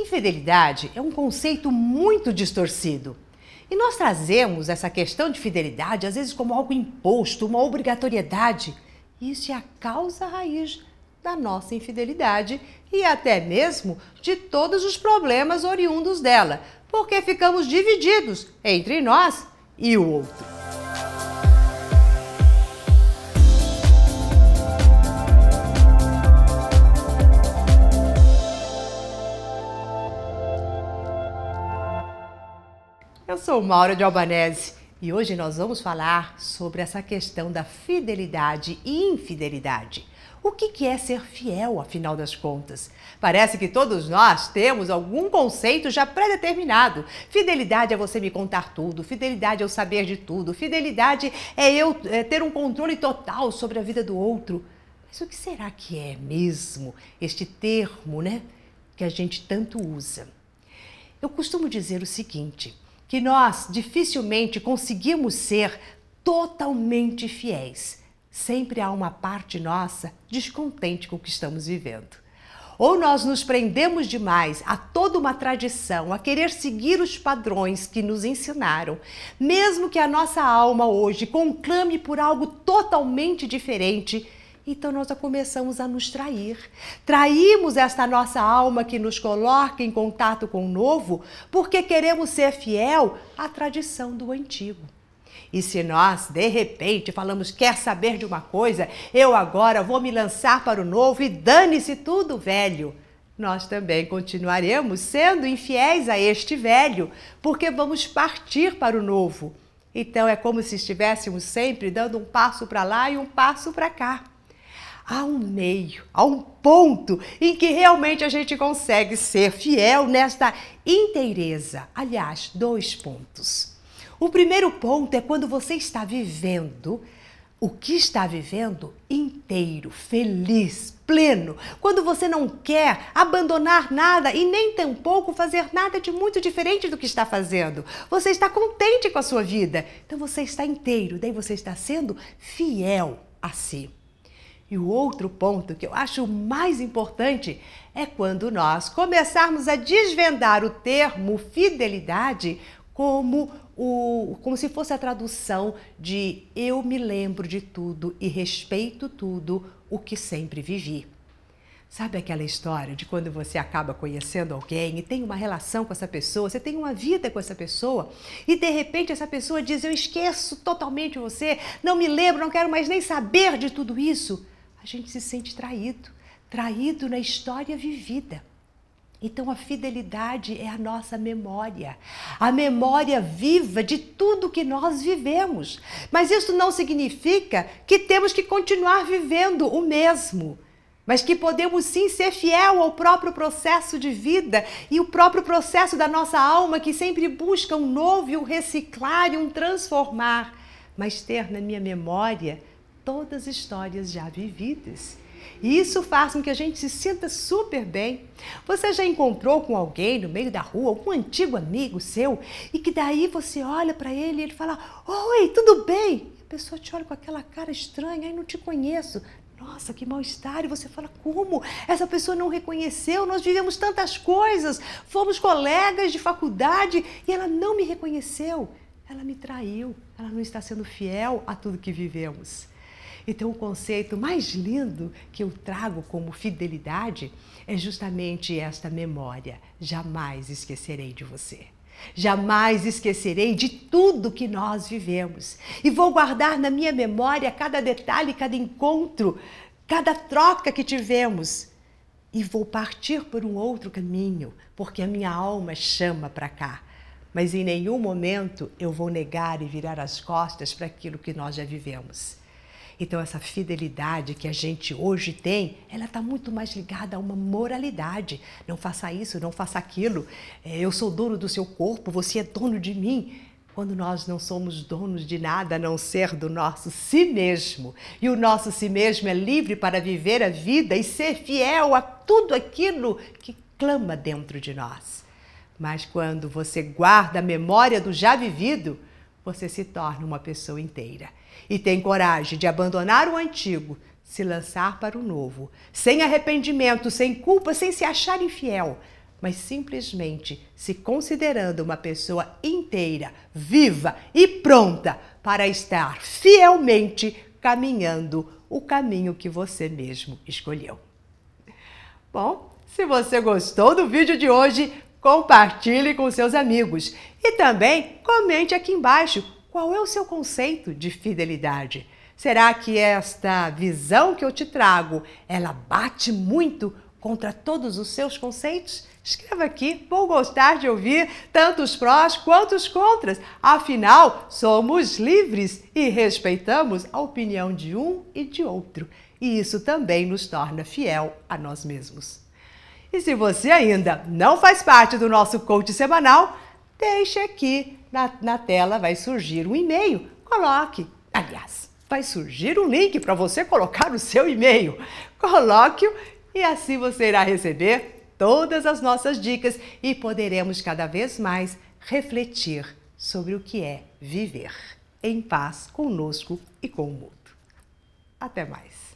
Infidelidade é um conceito muito distorcido. E nós trazemos essa questão de fidelidade às vezes como algo imposto, uma obrigatoriedade. Isso é a causa raiz da nossa infidelidade e até mesmo de todos os problemas oriundos dela, porque ficamos divididos entre nós e o outro. Sou Maura de Albanese e hoje nós vamos falar sobre essa questão da fidelidade e infidelidade. O que é ser fiel, afinal das contas? Parece que todos nós temos algum conceito já pré-determinado. Fidelidade é você me contar tudo, fidelidade é eu saber de tudo, fidelidade é eu é, ter um controle total sobre a vida do outro. Mas o que será que é mesmo este termo, né? Que a gente tanto usa. Eu costumo dizer o seguinte que nós dificilmente conseguimos ser totalmente fiéis. Sempre há uma parte nossa descontente com o que estamos vivendo. Ou nós nos prendemos demais a toda uma tradição, a querer seguir os padrões que nos ensinaram, mesmo que a nossa alma hoje conclame por algo totalmente diferente então nós começamos a nos trair. Traímos esta nossa alma que nos coloca em contato com o novo, porque queremos ser fiel à tradição do antigo. E se nós, de repente, falamos, quer saber de uma coisa, eu agora vou me lançar para o novo e dane-se tudo velho. Nós também continuaremos sendo infiéis a este velho, porque vamos partir para o novo. Então é como se estivéssemos sempre dando um passo para lá e um passo para cá há um meio, há um ponto em que realmente a gente consegue ser fiel nesta inteireza. Aliás, dois pontos. O primeiro ponto é quando você está vivendo o que está vivendo inteiro, feliz, pleno, quando você não quer abandonar nada e nem tampouco fazer nada de muito diferente do que está fazendo. Você está contente com a sua vida, então você está inteiro, daí você está sendo fiel a si. E o outro ponto que eu acho mais importante é quando nós começarmos a desvendar o termo fidelidade como o, como se fosse a tradução de eu me lembro de tudo e respeito tudo o que sempre vivi. Sabe aquela história de quando você acaba conhecendo alguém e tem uma relação com essa pessoa, você tem uma vida com essa pessoa e de repente essa pessoa diz: Eu esqueço totalmente você, não me lembro, não quero mais nem saber de tudo isso a gente se sente traído, traído na história vivida. Então a fidelidade é a nossa memória, a memória viva de tudo que nós vivemos. Mas isso não significa que temos que continuar vivendo o mesmo, mas que podemos sim ser fiel ao próprio processo de vida e o próprio processo da nossa alma que sempre busca um novo, um reciclar e um transformar, mas ter na minha memória todas histórias já vividas. E isso faz com que a gente se sinta super bem. Você já encontrou com alguém no meio da rua, algum antigo amigo seu, e que daí você olha para ele e ele fala: Oi, tudo bem? A pessoa te olha com aquela cara estranha, aí não te conheço. Nossa, que mal-estar! E você fala: Como? Essa pessoa não reconheceu? Nós vivemos tantas coisas, fomos colegas de faculdade e ela não me reconheceu. Ela me traiu, ela não está sendo fiel a tudo que vivemos. Então, o conceito mais lindo que eu trago como fidelidade é justamente esta memória: jamais esquecerei de você. Jamais esquecerei de tudo que nós vivemos e vou guardar na minha memória cada detalhe, cada encontro, cada troca que tivemos e vou partir por um outro caminho, porque a minha alma chama para cá. Mas em nenhum momento eu vou negar e virar as costas para aquilo que nós já vivemos. Então, essa fidelidade que a gente hoje tem, ela está muito mais ligada a uma moralidade. Não faça isso, não faça aquilo. É, eu sou dono do seu corpo, você é dono de mim. Quando nós não somos donos de nada a não ser do nosso si mesmo. E o nosso si mesmo é livre para viver a vida e ser fiel a tudo aquilo que clama dentro de nós. Mas quando você guarda a memória do já vivido, você se torna uma pessoa inteira e tem coragem de abandonar o antigo, se lançar para o novo, sem arrependimento, sem culpa, sem se achar infiel, mas simplesmente se considerando uma pessoa inteira, viva e pronta para estar fielmente caminhando o caminho que você mesmo escolheu. Bom, se você gostou do vídeo de hoje, compartilhe com seus amigos e também comente aqui embaixo qual é o seu conceito de fidelidade. Será que esta visão que eu te trago, ela bate muito contra todos os seus conceitos? Escreva aqui, vou gostar de ouvir tanto os prós quanto os contras. Afinal, somos livres e respeitamos a opinião de um e de outro. E isso também nos torna fiel a nós mesmos. E se você ainda não faz parte do nosso coach semanal, deixe aqui na, na tela, vai surgir um e-mail. Coloque, aliás, vai surgir um link para você colocar o seu e-mail. Coloque-o e assim você irá receber todas as nossas dicas e poderemos cada vez mais refletir sobre o que é viver em paz conosco e com o mundo. Até mais!